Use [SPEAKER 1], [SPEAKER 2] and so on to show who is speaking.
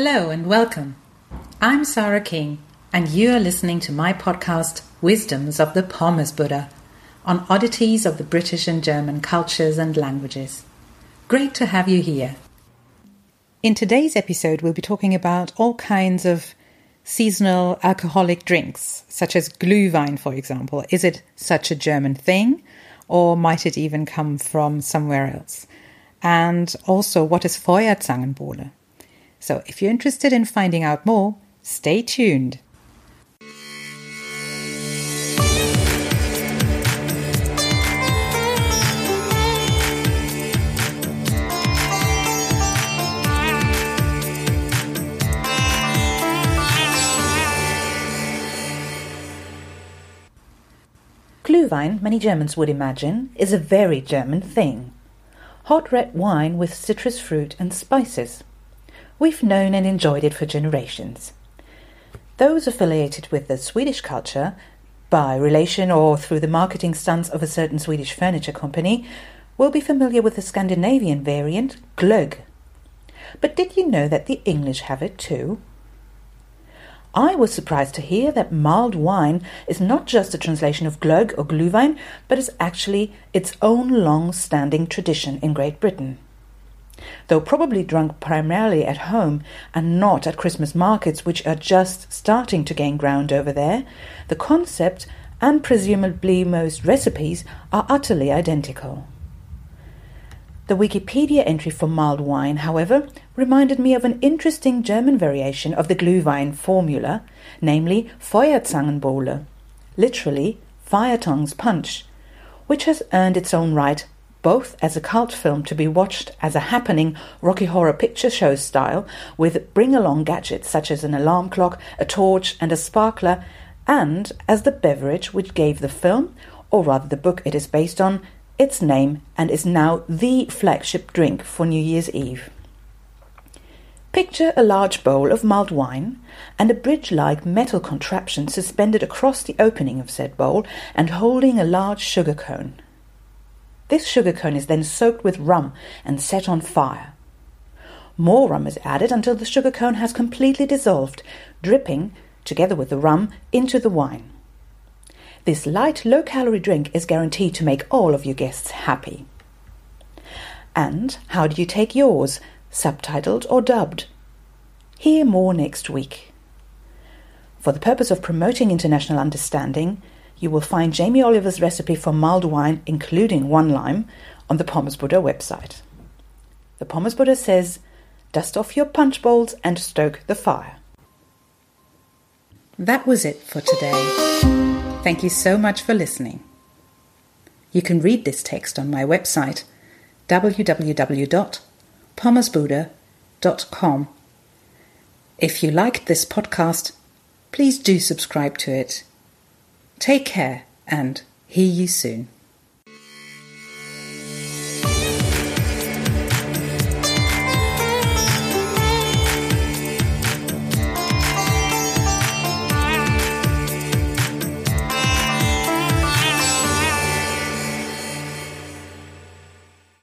[SPEAKER 1] Hello and welcome. I'm Sarah King, and you are listening to my podcast, Wisdoms of the Pommes Buddha, on oddities of the British and German cultures and languages. Great to have you here. In today's episode, we'll be talking about all kinds of seasonal alcoholic drinks, such as Glühwein, for example. Is it such a German thing, or might it even come from somewhere else? And also, what is Feuerzangenbowle? So if you're interested in finding out more, stay tuned. Glühwein, many Germans would imagine, is a very German thing. Hot red wine with citrus fruit and spices. We've known and enjoyed it for generations. Those affiliated with the Swedish culture, by relation or through the marketing stunts of a certain Swedish furniture company, will be familiar with the Scandinavian variant, glögg. But did you know that the English have it too? I was surprised to hear that mulled wine is not just a translation of glögg or glühwein, but is actually its own long standing tradition in Great Britain. Though probably drunk primarily at home and not at Christmas markets, which are just starting to gain ground over there, the concept and presumably most recipes are utterly identical. The Wikipedia entry for mulled wine, however, reminded me of an interesting German variation of the Glühwein formula, namely Feuerzangenbowle, literally fire tongues punch, which has earned its own right both as a cult film to be watched as a happening Rocky Horror Picture Show style with bring along gadgets such as an alarm clock, a torch, and a sparkler, and as the beverage which gave the film, or rather the book it is based on, its name and is now the flagship drink for New Year's Eve. Picture a large bowl of mulled wine and a bridge like metal contraption suspended across the opening of said bowl and holding a large sugar cone. This sugar cone is then soaked with rum and set on fire. More rum is added until the sugar cone has completely dissolved, dripping, together with the rum, into the wine. This light, low calorie drink is guaranteed to make all of your guests happy. And how do you take yours, subtitled or dubbed? Hear more next week. For the purpose of promoting international understanding, you will find Jamie Oliver's recipe for mulled wine, including one lime, on the Pommes Buddha website. The Pommes Buddha says, dust off your punch bowls and stoke the fire. That was it for today. Thank you so much for listening. You can read this text on my website www.pommesbuddha.com. If you liked this podcast, please do subscribe to it. Take care and hear you soon.